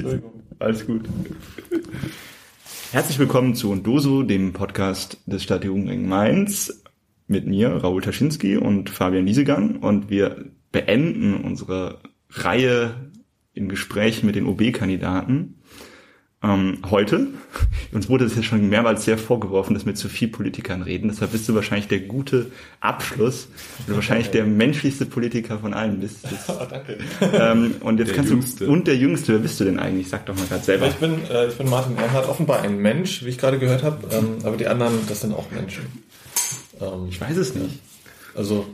Entschuldigung. Alles gut. Herzlich willkommen zu Undoso, dem Podcast des Stadtjugendring Mainz mit mir, Raoul Taschinski und Fabian Liesegang. Und wir beenden unsere Reihe in Gesprächen mit den OB-Kandidaten ähm, heute. Uns wurde es ja schon mehrmals sehr vorgeworfen, dass wir zu viel Politikern reden. Deshalb bist du wahrscheinlich der gute Abschluss. Du wahrscheinlich der menschlichste Politiker von allen bist. Oh, danke. Ähm, und jetzt Der kannst Jüngste. du und der Jüngste. Wer bist du denn eigentlich? Sag doch mal gerade selber. Ich bin, äh, ich bin Martin Erhard, offenbar ein Mensch, wie ich gerade gehört habe, ähm, aber die anderen, das sind auch Menschen. Ähm, Ich weiß es nicht. also,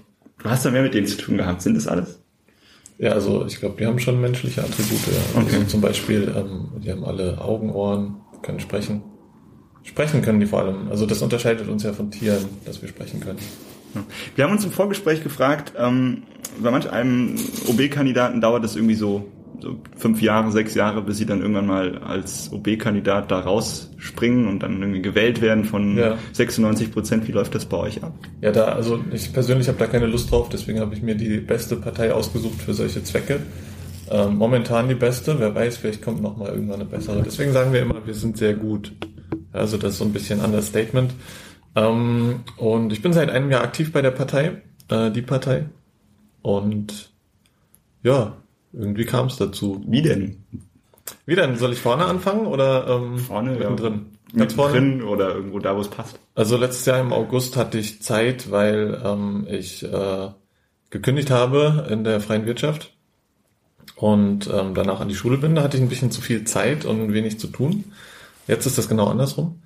Du hast da mehr mit denen zu tun gehabt. Sind das alles? Ja, also ich glaube, die haben schon menschliche Attribute. Ja. Also Okay. zum Beispiel, ähm, die haben alle Augen, Ohren, können sprechen. Sprechen können die vor allem. Also das unterscheidet uns ja von Tieren, dass wir sprechen können. Wir haben uns im Vorgespräch gefragt, ähm, bei manch einem OB-Kandidaten dauert es irgendwie so, so fünf Jahre, sechs Jahre, bis sie dann irgendwann mal als OB-Kandidat da rausspringen und dann irgendwie gewählt werden von Ja. 96 Prozent. Wie läuft das bei euch ab? Ja, da, also ich persönlich habe da keine Lust drauf, deswegen habe ich mir die beste Partei ausgesucht für solche Zwecke. Ähm, momentan die beste, wer weiß, vielleicht kommt noch mal irgendwann eine bessere. Deswegen sagen wir immer, wir sind sehr gut. Also das ist so ein bisschen Understatement. Ähm, und ich bin seit einem Jahr aktiv bei der Partei, äh, die Partei. Und ja, irgendwie kam es dazu. Wie denn? Wie denn? Soll ich vorne anfangen oder ähm, Vorne, ja. mittendrin? Ganz vorne? Mittendrin oder irgendwo da, wo es passt? Also letztes Jahr im August hatte ich Zeit, weil ähm, ich äh, gekündigt habe in der freien Wirtschaft und ähm, danach an die Schule bin. Da hatte ich ein bisschen zu viel Zeit und wenig zu tun. Jetzt ist das genau andersrum.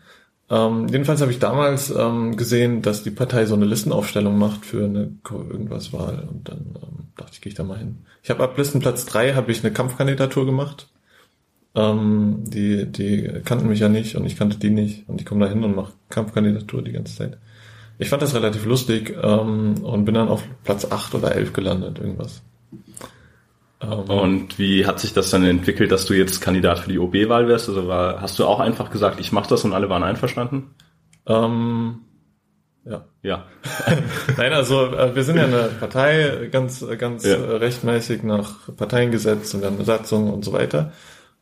Ähm, jedenfalls habe ich damals ähm, gesehen, dass die Partei so eine Listenaufstellung macht für eine irgendwas Wahl und dann ähm, dachte ich, gehe ich da mal hin. Ich habe ab Listenplatz drei habe ich eine Kampfkandidatur gemacht. Ähm, die, die kannten mich ja nicht und ich kannte die nicht und ich komme da hin und mache Kampfkandidatur die ganze Zeit. Ich fand das relativ lustig ähm, und bin dann auf Platz acht oder elf gelandet, irgendwas. Und wie hat sich das dann entwickelt, dass du jetzt Kandidat für die OB-Wahl wärst? Also war, hast du auch einfach gesagt, ich mache das und alle waren einverstanden? ähm, ja. Ja. Nein, also äh, wir sind ja eine Partei, ganz, ganz Ja. rechtmäßig nach Parteiengesetz und wir haben eine Satzung und so weiter.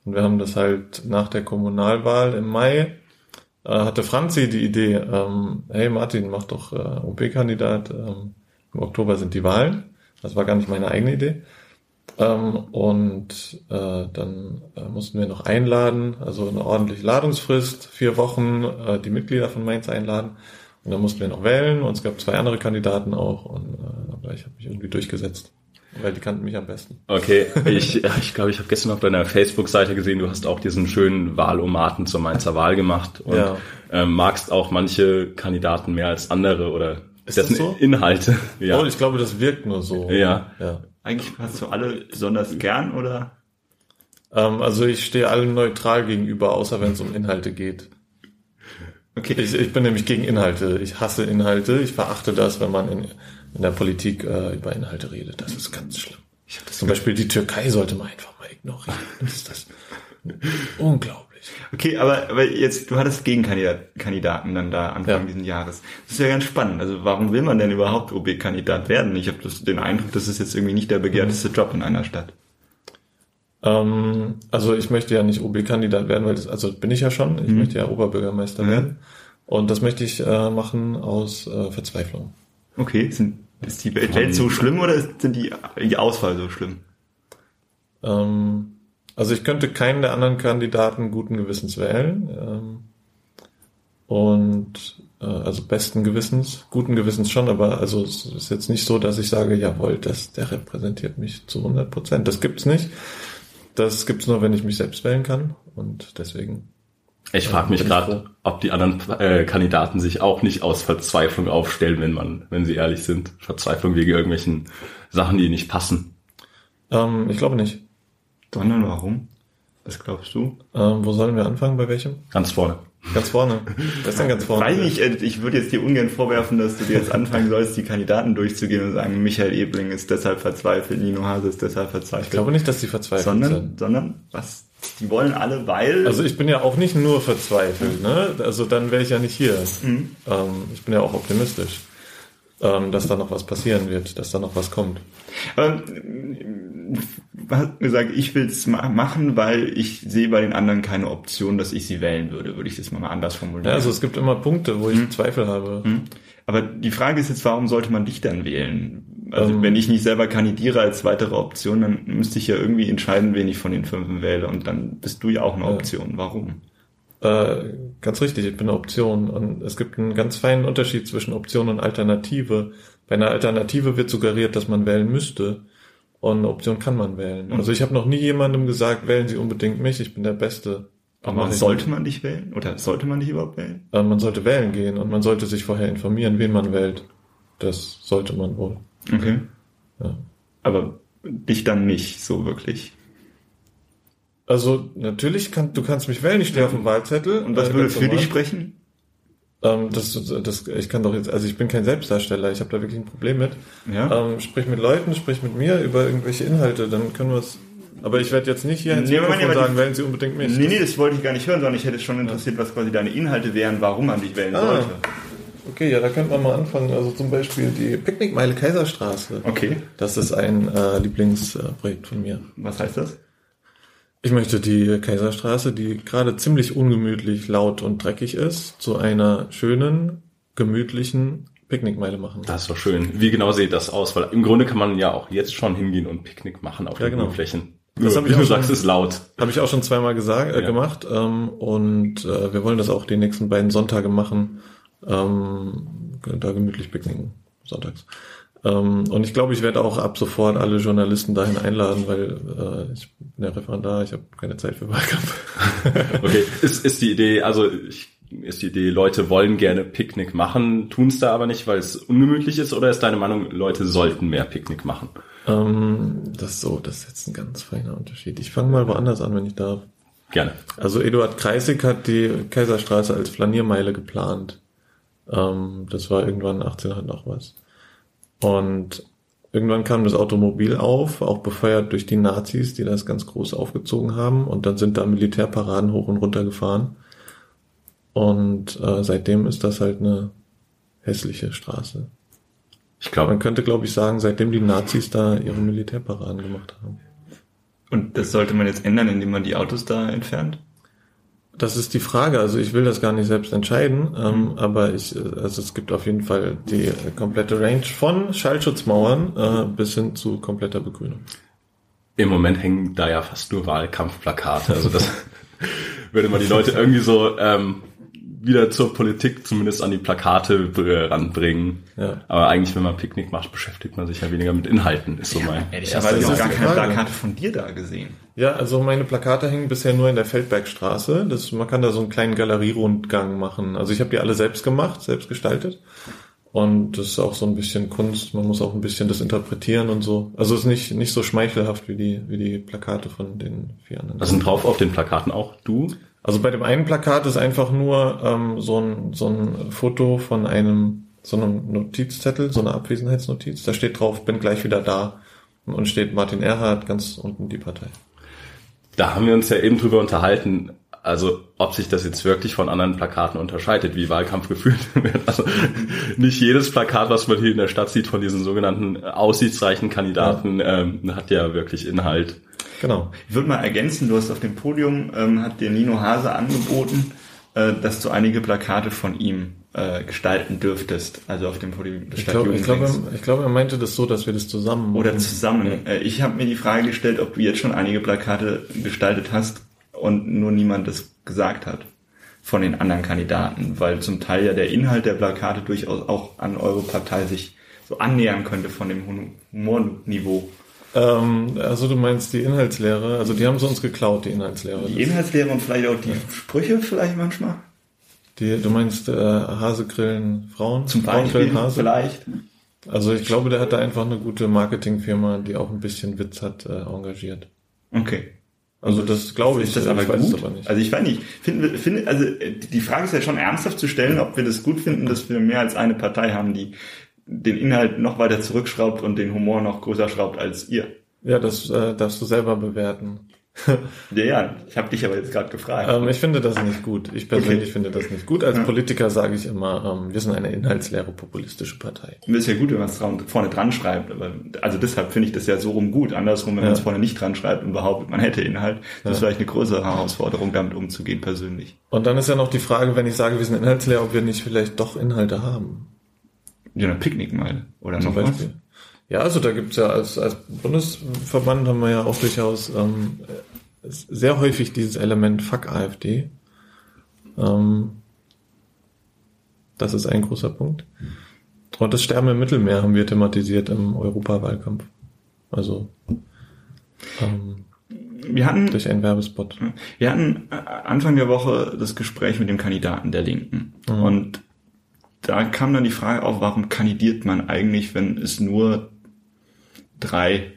Und wir haben das halt nach der Kommunalwahl im Mai, äh, hatte Franzi die Idee, ähm, hey Martin, mach doch äh, OP-Kandidat, ähm, im Oktober sind die Wahlen. Das war gar nicht meine eigene Idee. Ähm, und äh, dann äh, mussten wir noch einladen, also eine ordentliche Ladungsfrist, vier Wochen, äh, die Mitglieder von Mainz einladen. Und dann mussten wir noch wählen und es gab zwei andere Kandidaten auch. Und äh, aber ich habe mich irgendwie durchgesetzt, weil die kannten mich am besten. Okay, ich glaube, ich, glaub, ich habe gestern auf deiner Facebook-Seite gesehen, du hast auch diesen schönen Wahlomaten zur Mainzer Wahl gemacht und Ja. ähm, magst auch manche Kandidaten mehr als andere oder Ist dessen das so? Inhalte. Ja. Oh, ich glaube, das wirkt nur so. Ja. ja. Eigentlich hast du alle besonders gern oder? Ähm, also ich stehe allem neutral gegenüber, außer wenn es um Inhalte geht. Okay. Ich, ich bin nämlich gegen Inhalte. Ich hasse Inhalte. Ich verachte das, wenn man in, in der Politik äh, über Inhalte redet. Das ist ganz schlimm. Ich das Zum Beispiel die Türkei sollte man einfach mal ignorieren. Das ist das unglaublich. Okay, aber, aber jetzt, du hattest Gegenkandidaten dann da Anfang Ja. diesen Jahres. Das ist ja ganz spannend. Also warum will man denn überhaupt OB-Kandidat werden? Ich habe den Eindruck, das ist jetzt irgendwie nicht der begehrteste Job in einer Stadt. Ähm, also ich möchte ja nicht OB-Kandidat werden, weil das, also bin ich ja schon. Ich möchte ja Oberbürgermeister Mhm. werden. Und das möchte ich äh, machen aus äh, Verzweiflung. Okay, sind, ist die Welt Welt so schlimm oder ist, sind die, die Auswahl so schlimm? Ähm, also ich könnte keinen der anderen Kandidaten guten Gewissens wählen. Ähm, und äh, also besten Gewissens, guten Gewissens schon, aber also es ist jetzt nicht so, dass ich sage, jawohl, das, der repräsentiert mich zu 100 Prozent. Das gibt's nicht. Das gibt's nur, wenn ich mich selbst wählen kann. Und deswegen Ich frage mich bin ich gerade, ob die anderen äh, Kandidaten sich auch nicht aus Verzweiflung aufstellen, wenn man, wenn sie ehrlich sind. Verzweiflung wegen irgendwelchen Sachen, die nicht passen. ähm, ich glaube nicht. Sondern warum? Was glaubst du? Ähm, wo sollen wir anfangen? Bei welchem? Ganz vorne. Ganz vorne. Was ist denn ganz vorne? Weiß nicht, äh, ich würde jetzt dir ungern vorwerfen, dass du dir jetzt anfangen sollst, die Kandidaten durchzugehen und sagen, Michael Ebling ist deshalb verzweifelt, Nino Hase ist deshalb verzweifelt. Ich glaube nicht, dass die verzweifelt sondern, sind. sondern, was? Die wollen alle, weil... Also ich bin ja auch nicht nur verzweifelt, ne? Also dann wäre ich ja nicht hier. Mhm. Ähm, ich bin ja auch optimistisch, ähm, dass da noch was passieren wird, dass da noch was kommt. Ähm, hat gesagt, ich will es machen, weil ich sehe bei den anderen keine Option, dass ich sie wählen würde, würde ich das mal anders formulieren. Ja, also es gibt immer Punkte, wo ich hm. Zweifel habe. Hm. Aber die Frage ist jetzt, warum sollte man dich dann wählen? Also ähm, wenn ich nicht selber kandidiere als weitere Option, dann müsste ich ja irgendwie entscheiden, wen ich von den fünf wähle. Und dann bist du ja auch eine Option. Warum? Äh, ganz richtig, ich bin eine Option. Und es gibt einen ganz feinen Unterschied zwischen Option und Alternative. Bei einer Alternative wird suggeriert, dass man wählen müsste. Und eine Option kann man wählen. Also ich habe noch nie jemandem gesagt, wählen Sie unbedingt mich, ich bin der Beste. Aber sollte man dich wählen? Oder sollte man dich überhaupt wählen? Äh, man sollte wählen gehen und man sollte sich vorher informieren, wen man wählt. Das sollte man wohl. Okay. Ja. Aber dich dann nicht so wirklich. Also natürlich kann du kannst mich wählen, ich stehe auf dem Wahlzettel. Und was äh, würde für dich sprechen? Ähm, das, das, ich kann doch jetzt, also ich bin kein Selbstdarsteller, ich habe da wirklich ein Problem mit. Ja. Ähm, sprich mit Leuten, sprich mit mir über irgendwelche Inhalte, dann können wir es aber ich werde jetzt nicht hier ins nee, Mikrofon sagen, wählen Sie unbedingt mich. Nee, nee, das wollte ich gar nicht hören, sondern ich hätte schon interessiert, was quasi deine Inhalte wären, warum man dich wählen ah. sollte. Okay, ja, da könnte man mal anfangen. Also zum Beispiel die Picknickmeile Kaiserstraße. Okay. Das ist ein äh, Lieblingsprojekt von mir. Was heißt das? Ich möchte die Kaiserstraße, die gerade ziemlich ungemütlich, laut und dreckig ist, zu einer schönen, gemütlichen Picknickmeile machen. Das ist doch schön. Wie genau sieht das aus? Weil im Grunde kann man ja auch jetzt schon hingehen und Picknick machen auf ja, den genau. Flächen. Das habe ich auch sagst, schon, ist laut. Habe ich auch schon zweimal gesagt, äh, ja. gemacht. Ähm, und äh, wir wollen das auch die nächsten beiden Sonntage machen. Ähm, da gemütlich picknicken. Sonntags. Ähm, und ich glaube, ich werde auch ab sofort alle Journalisten dahin einladen, weil äh, ich bin ja Referendar, ich habe keine Zeit für Wahlkampf. okay, ist, ist die Idee, also ich ist die Idee, Leute wollen gerne Picknick machen, tun es da aber nicht, weil es ungemütlich ist, oder ist deine Meinung, Leute sollten mehr Picknick machen? Ähm, das ist so, das ist jetzt ein ganz feiner Unterschied. Ich fange mal woanders an, wenn ich darf. Gerne. Also Eduard Kreisig hat die Kaiserstraße als Flaniermeile geplant. Ähm, das war irgendwann 1800 noch was. Und irgendwann kam das Automobil auf, auch befeuert durch die Nazis, die das ganz groß aufgezogen haben. Und dann sind da Militärparaden hoch und runter gefahren. Und äh, seitdem ist das halt eine hässliche Straße. Ich glaube, man könnte, glaube ich, sagen, seitdem die Nazis da ihre Militärparaden gemacht haben. Und das sollte man jetzt ändern, indem man die Autos da entfernt? Das ist die Frage. Also ich will das gar nicht selbst entscheiden, ähm, mhm. aber ich, also es gibt auf jeden Fall die komplette Range von Schallschutzmauern äh, bis hin zu kompletter Begrünung. Im Moment hängen da ja fast nur Wahlkampfplakate. Also das würde man die Leute irgendwie so ähm, wieder zur Politik zumindest an die Plakate ranbringen. Ja. Aber eigentlich, wenn man Picknick macht, beschäftigt man sich ja weniger mit Inhalten, ist so mein. Ja, ich habe gar keine Plakate von dir da gesehen. Ja, also meine Plakate hängen bisher nur in der Feldbergstraße. Das, man kann da so einen kleinen Galerierundgang machen. Also ich habe die alle selbst gemacht, selbst gestaltet. Und das ist auch so ein bisschen Kunst. Man muss auch ein bisschen das interpretieren und so. Also es ist nicht, nicht so schmeichelhaft wie die, wie die Plakate von den vier anderen. Was sind drauf auf den Plakaten auch du? Also bei dem einen Plakat ist einfach nur ähm, so, ein, so ein Foto von einem so einem Notizzettel, so eine Abwesenheitsnotiz. Da steht drauf, bin gleich wieder da. Und steht Martin Erhard ganz unten die Partei. Da haben wir uns ja eben drüber unterhalten, also ob sich das jetzt wirklich von anderen Plakaten unterscheidet, wie Wahlkampf geführt wird. Also nicht jedes Plakat, was man hier in der Stadt sieht von diesen sogenannten aussichtsreichen Kandidaten, ja. ähm, hat ja wirklich Inhalt. Genau. Ich würde mal ergänzen, du hast auf dem Podium, ähm, hat dir Nino Hase angeboten, äh, dass du einige Plakate von ihm äh, gestalten dürftest, also auf dem Podium des ich glaube, ich, glaube, ich glaube, er meinte das so, dass wir das zusammen machen. Oder zusammen. Ja. Äh, ich habe mir die Frage gestellt, ob du jetzt schon einige Plakate gestaltet hast und nur niemand das gesagt hat von den anderen Kandidaten, weil zum Teil ja der Inhalt der Plakate durchaus auch an eure Partei sich so annähern könnte von dem Humorniveau. Ähm, also du meinst die Inhaltslehre, also die haben sie uns geklaut, die Inhaltslehre. Die Inhaltslehre und vielleicht auch die ja. Sprüche vielleicht manchmal? Die, du meinst äh, Hase grillen Frauen? Zum Beispiel Hase? vielleicht. Also ich glaube, der hat da einfach eine gute Marketingfirma, die auch ein bisschen Witz hat, äh, engagiert. Okay. Also das glaube ich. Ist das aber ich gut? Aber nicht. Also ich weiß nicht. Finden wir, finden, also die Frage ist ja schon ernsthaft zu stellen, ob wir das gut finden, dass wir mehr als eine Partei haben, die den Inhalt noch weiter zurückschraubt und den Humor noch größer schraubt als ihr. Ja, das äh, darfst du selber bewerten. Ja, ja, ich habe dich aber jetzt gerade gefragt. Ähm, ich finde das nicht gut. Ich persönlich Okay. finde das nicht gut. Als Politiker sage ich immer, ähm, wir sind eine inhaltsleere populistische Partei. Das ist ja gut, wenn man es vorne dran schreibt, aber also deshalb finde ich das ja so rum gut. Andersrum, wenn man es vorne nicht dran schreibt und behauptet, man hätte Inhalt, das ist vielleicht eine größere Herausforderung, damit umzugehen persönlich. Und dann ist ja noch die Frage, wenn ich sage, wir sind inhaltsleer, ob wir nicht vielleicht doch Inhalte haben. Ja, eine Picknickmeile oder Zum noch was? Ja, also da gibt's ja als, als Bundesverband haben wir ja auch durchaus ähm, sehr häufig dieses Element Fuck AfD. Ähm, das ist ein großer Punkt. Und das Sterben im Mittelmeer haben wir thematisiert im Europawahlkampf. Also ähm, Wir hatten durch einen Werbespot. Wir hatten äh, Anfang der Woche das Gespräch mit dem Kandidaten der Linken. Und da kam dann die Frage auf, warum kandidiert man eigentlich, wenn es nur drei,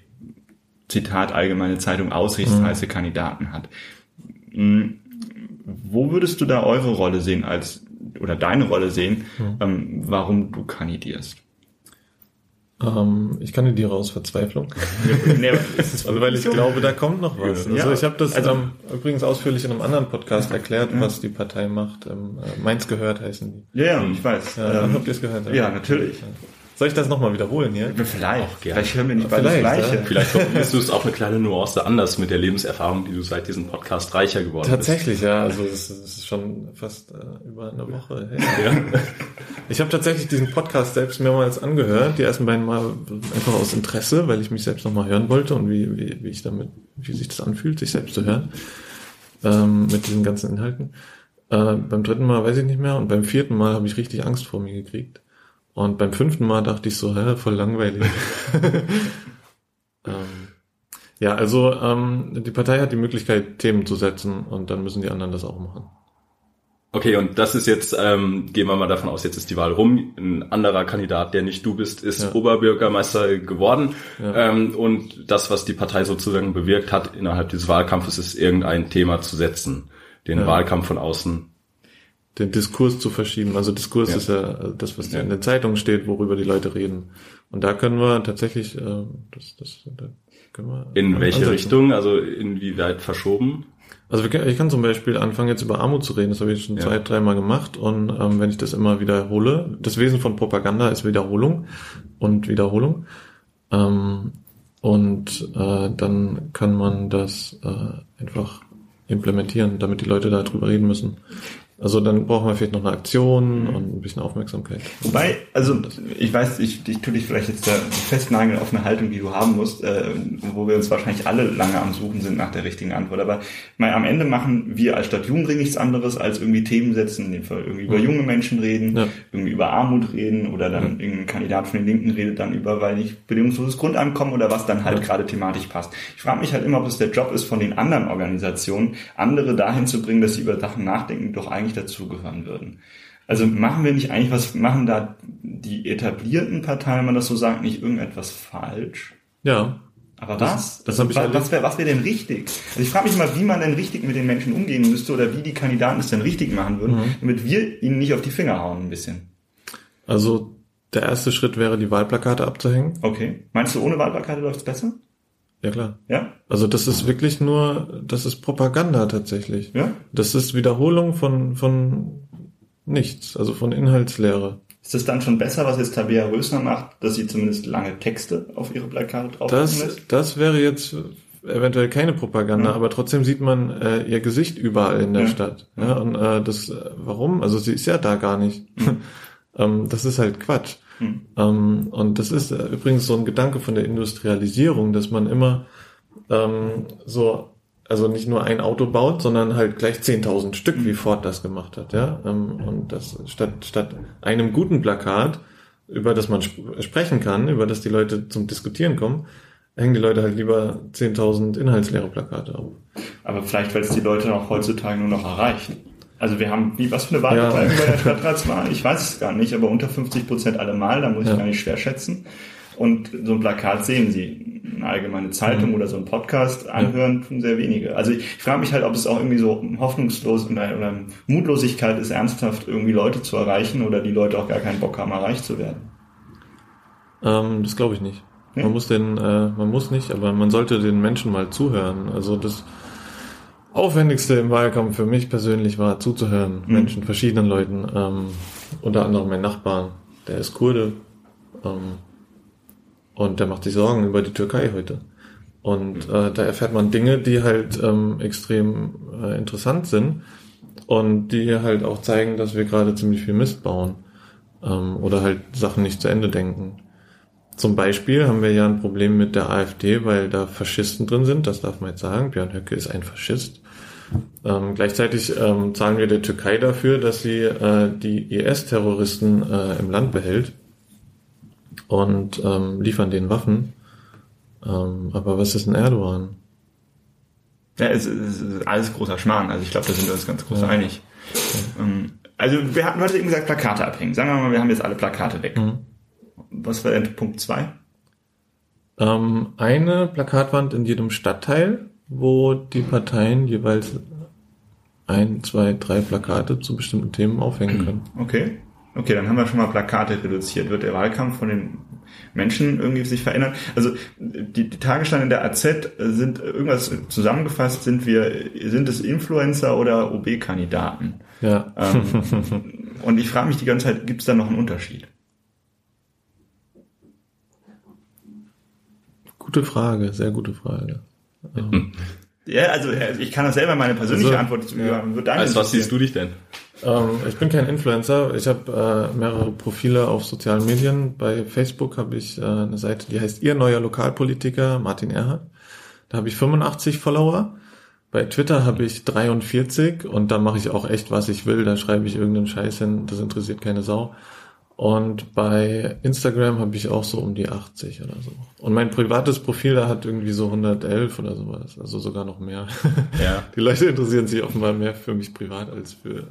Zitat Allgemeine Zeitung, aussichtsreiche Kandidaten hat. Hm, Wo würdest du da eure Rolle sehen als, oder deine Rolle sehen, ähm, warum du kandidierst? Ähm, ich kandidiere aus Verzweiflung. Nee, Also weil ich glaube, da kommt noch was. Ja. Also ich habe das Also- ähm, übrigens ausführlich in einem anderen Podcast erklärt, was die Partei macht. Ähm, äh, Meins gehört heißen die. Ja, ja, ich weiß. Ja, Ähm, habt ihr es gehört? ja, natürlich. Soll ich das nochmal wiederholen hier? Vielleicht. gerne. Vielleicht hören wir nicht beide das Vielleicht, Gleiche. ja. Vielleicht formulierst du es auch eine kleine Nuance anders mit der Lebenserfahrung, die du seit diesem Podcast reicher geworden Tatsächlich, ja. Also es ist schon fast äh, über eine Woche her. bist. Ja. Ich habe tatsächlich diesen Podcast selbst mehrmals angehört. Die ersten beiden Mal einfach aus Interesse, weil ich mich selbst nochmal hören wollte und wie, wie, wie ich damit, wie sich das anfühlt, sich selbst zu hören. Ähm, mit diesen ganzen Inhalten. Äh, beim dritten Mal weiß ich nicht mehr und beim vierten Mal habe ich richtig Angst vor mir gekriegt. Und beim fünften Mal dachte ich so, hä, voll langweilig. ähm, ja, also ähm, die Partei hat die Möglichkeit, Themen zu setzen und dann müssen die anderen das auch machen. Okay, und das ist jetzt, ähm, gehen wir mal davon aus, jetzt ist die Wahl rum. Ein anderer Kandidat, der nicht du bist, ist Ja. Oberbürgermeister geworden. Ja. Ähm, und das, was die Partei sozusagen bewirkt hat innerhalb dieses Wahlkampfes, ist irgendein Thema zu setzen. Den Ja. Wahlkampf von außen. Den Diskurs zu verschieben. Also Diskurs Ja. ist ja äh, das, was Ja. in den Zeitungen steht, worüber die Leute reden. Und da können wir tatsächlich, äh, das, das, da können wir In welche ansetzen. Richtung? Also inwieweit verschoben? Also wir ich kann zum Beispiel anfangen, jetzt über Armut zu reden. Das habe ich schon Ja. zwei, dreimal gemacht. Und ähm, wenn ich das immer wiederhole, das Wesen von Propaganda ist Wiederholung und Wiederholung. Ähm, und äh, dann kann man das äh, einfach implementieren, damit die Leute darüber reden müssen. Also dann brauchen wir vielleicht noch eine Aktion und ein bisschen Aufmerksamkeit. Wobei, also ich weiß, ich, ich tue dich vielleicht jetzt da festnageln auf eine Haltung, die du haben musst, äh, wo wir uns wahrscheinlich alle lange am Suchen sind nach der richtigen Antwort. Aber mal am Ende machen wir als Stadt Jugendring nichts anderes, als irgendwie Themen setzen, in dem Fall irgendwie über junge Menschen reden, Ja. irgendwie über Armut reden oder dann irgendein Kandidat von den Linken redet dann über, weil nicht bedingungsloses Grundeinkommen oder was dann halt gerade thematisch passt. Ich frage mich halt immer, ob es der Job ist von den anderen Organisationen, andere dahin zu bringen, dass sie über Sachen nachdenken, doch eigentlich dazugehören würden. Also machen wir nicht eigentlich was, machen da die etablierten Parteien, wenn man das so sagt, nicht irgendetwas falsch? Ja, Aber Das- was? das ich was, was wäre was wär denn richtig? Also ich frage mich mal, wie man denn richtig mit den Menschen umgehen müsste oder wie die Kandidaten es denn richtig machen würden, Mhm. damit wir ihnen nicht auf die Finger hauen ein bisschen. also der erste Schritt wäre, die Wahlplakate abzuhängen. Okay. Meinst du, ohne Wahlplakate läuft es besser? Ja klar. Ja? Also das ist wirklich nur, das ist Propaganda tatsächlich. Ja? Das ist Wiederholung von, von nichts, also von Inhaltslehre. Ist es dann schon besser, was jetzt Tabea Rösner macht, dass sie zumindest lange Texte auf ihre Plakate drauf Das, lässt? das wäre jetzt eventuell keine Propaganda, Ja. aber trotzdem sieht man äh, ihr Gesicht überall in der Ja. Stadt. Ja, und äh, das, äh, warum? Also sie ist ja da gar nicht. ähm, das ist halt Quatsch. Hm. Ähm, und das ist äh, übrigens so ein Gedanke von der Industrialisierung, dass man immer ähm, so, also nicht nur ein Auto baut, sondern halt gleich 10.000 Stück, wie Ford das gemacht hat, ja. Ähm, und das statt, statt einem guten Plakat, über das man sp sprechen kann, über das die Leute zum Diskutieren kommen, hängen die Leute halt lieber 10.000 inhaltsleere Plakate auf. Aber vielleicht, weil es die Leute auch heutzutage nur noch erreichen. Also wir haben, wie, was für eine Ja. Wahlbeteiligung bei der Stadtratswahl? Ich weiß es gar nicht, aber unter 50 Prozent allemal, da muss ich Ja. gar nicht schwer schätzen. Und so ein Plakat sehen sie. Eine allgemeine Zeitung Mhm. oder so ein Podcast anhören tun sehr wenige. Also ich, ich frage mich halt, ob es auch irgendwie so hoffnungslos oder, oder Mutlosigkeit ist, ernsthaft irgendwie Leute zu erreichen oder die Leute auch gar keinen Bock haben, erreicht zu werden. Ähm, das glaube ich nicht. Nee? Man muss den, äh, man muss nicht, aber man sollte den Menschen mal zuhören. Also das, Aufwendigste im Wahlkampf für mich persönlich war zuzuhören, Mhm. Menschen, verschiedenen Leuten, ähm, unter anderem mein Nachbarn, der ist Kurde ähm, und der macht sich Sorgen über die Türkei heute. Und äh, da erfährt man Dinge, die halt ähm, extrem äh, interessant sind und die halt auch zeigen, dass wir gerade ziemlich viel Mist bauen ähm, oder halt Sachen nicht zu Ende denken. Zum Beispiel haben wir ja ein Problem mit der AfD, weil da Faschisten drin sind, das darf man jetzt sagen. Björn Höcke ist ein Faschist. Ähm, gleichzeitig ähm, zahlen wir der Türkei dafür, dass sie äh, die IS-Terroristen äh, im Land behält und ähm, liefern denen Waffen. Ähm, aber was ist ein Erdogan? Ja, es, es ist alles großer Schmarrn. Also ich glaube, da sind wir uns ganz groß einig. Ähm, Also wir hatten heute eben gesagt, Plakate abhängen. Sagen wir mal, wir haben jetzt alle Plakate weg. Mhm. Was war denn Punkt zwei? Ähm, eine Plakatwand in jedem Stadtteil, wo die Parteien jeweils ein, zwei, drei Plakate zu bestimmten Themen aufhängen können. Okay. Okay, dann haben wir schon mal Plakate reduziert. Wird der Wahlkampf von den Menschen irgendwie sich verändern? Also die, die Tagesscheine der AZ sind irgendwas zusammengefasst, sind wir, sind es Influencer oder OB-Kandidaten? Ja. Ähm, und ich frage mich die ganze Zeit, gibt es da noch einen Unterschied? Gute Frage, sehr gute Frage. Ja, also ich kann das selber meine persönliche Also, Antwort zu geben. Wird deine Als was siehst du dich denn? Ähm, ich bin kein Influencer. Ich habe äh, mehrere Profile auf sozialen Medien. Bei Facebook habe ich äh, eine Seite, die heißt Ihr neuer Lokalpolitiker, Martin Erhardt. Da habe ich 85 Follower. Bei Twitter habe ich 43 und da mache ich auch echt, was ich will. Da schreibe ich irgendeinen Scheiß hin, das interessiert keine Sau. Und bei Instagram habe ich auch so um die 80 oder so. Und mein privates Profil, da hat irgendwie so 111 oder sowas. Also sogar noch mehr. Ja. Die Leute interessieren sich offenbar mehr für mich privat als für...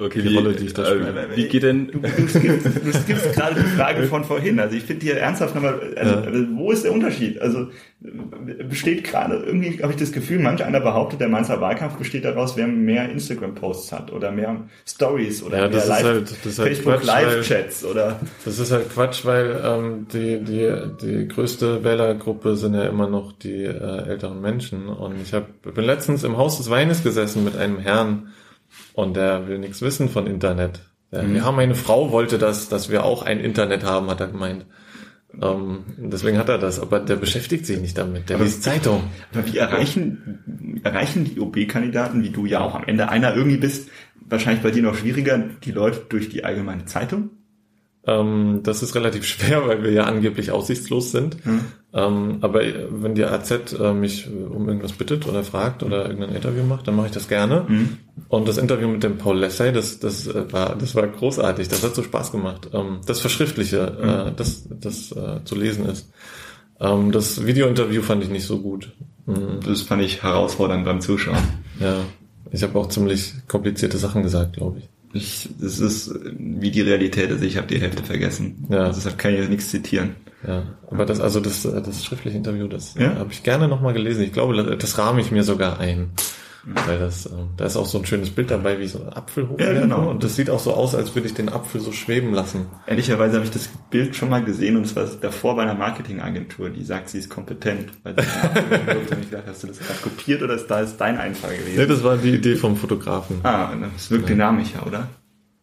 Äh, Okay, Die wie, Rolle, die ich da äh, spiele. Wie geht denn, Du, du, skippst, du skippst gerade die Frage von vorhin. Also ich finde hier ernsthaft nochmal, also, Ja. also wo ist der Unterschied? Also äh, besteht gerade irgendwie, habe ich das Gefühl, manch einer behauptet, der Mainzer Wahlkampf besteht daraus, wer mehr Instagram-Posts hat oder mehr Stories oder Ja, mehr das ist Live, halt- halt Facebook Quatsch, Live-Chats oder Das ist halt Quatsch, weil ähm, die, die, die größte Wählergruppe sind ja immer noch die äh, älteren Menschen. Und ich hab, bin letztens im Haus des Weines gesessen mit einem Herrn und der will nichts wissen von Internet. Der, Ja, meine Frau wollte das, dass wir auch ein Internet haben, hat er gemeint. Ähm, deswegen hat er das, aber der beschäftigt sich nicht damit. Der liest Zeitung. Aber wie erreichen, erreichen die OB-Kandidaten, wie du ja auch am Ende einer irgendwie bist, wahrscheinlich bei dir noch schwieriger, die Leute durch die allgemeine Zeitung? Ähm, das ist relativ schwer, weil wir ja angeblich aussichtslos sind. Ähm, aber wenn die AZ äh, mich um irgendwas bittet oder fragt oder irgendein Interview macht, dann mache ich das gerne. Und das Interview mit dem Paul Lessay, das, das, äh, war, das war großartig. Das hat so Spaß gemacht. Ähm, das Verschriftliche, äh, das, das äh, zu lesen ist. Ähm, das Videointerview fand ich nicht so gut. Mhm. Das fand ich herausfordernd beim Zuschauen. Ja, ich habe auch ziemlich komplizierte Sachen gesagt, glaube ich. Ich, das ist wie die Realität ist, ich habe die Hälfte vergessen. Ja. Also deshalb kann ich jetzt nichts zitieren. Ja, aber das, also das, das schriftliche Interview, das Ja? habe ich gerne nochmal gelesen. Ich glaube, das, das rahme ich mir sogar ein. Weil das, ähm, da ist auch so ein schönes Bild dabei, wie so ein Apfel hochwerfe. Ja, genau. Und das sieht auch so aus, als würde ich den Apfel so schweben lassen. Ehrlicherweise habe ich das Bild schon mal gesehen und es war davor bei einer Marketingagentur, die sagt, sie ist kompetent. Weil sie und ich dachte, hast du das gerade kopiert oder ist da ist dein Einfall Nee, gewesen? das war die Idee vom Fotografen. ah, das wirkt dynamischer, oder?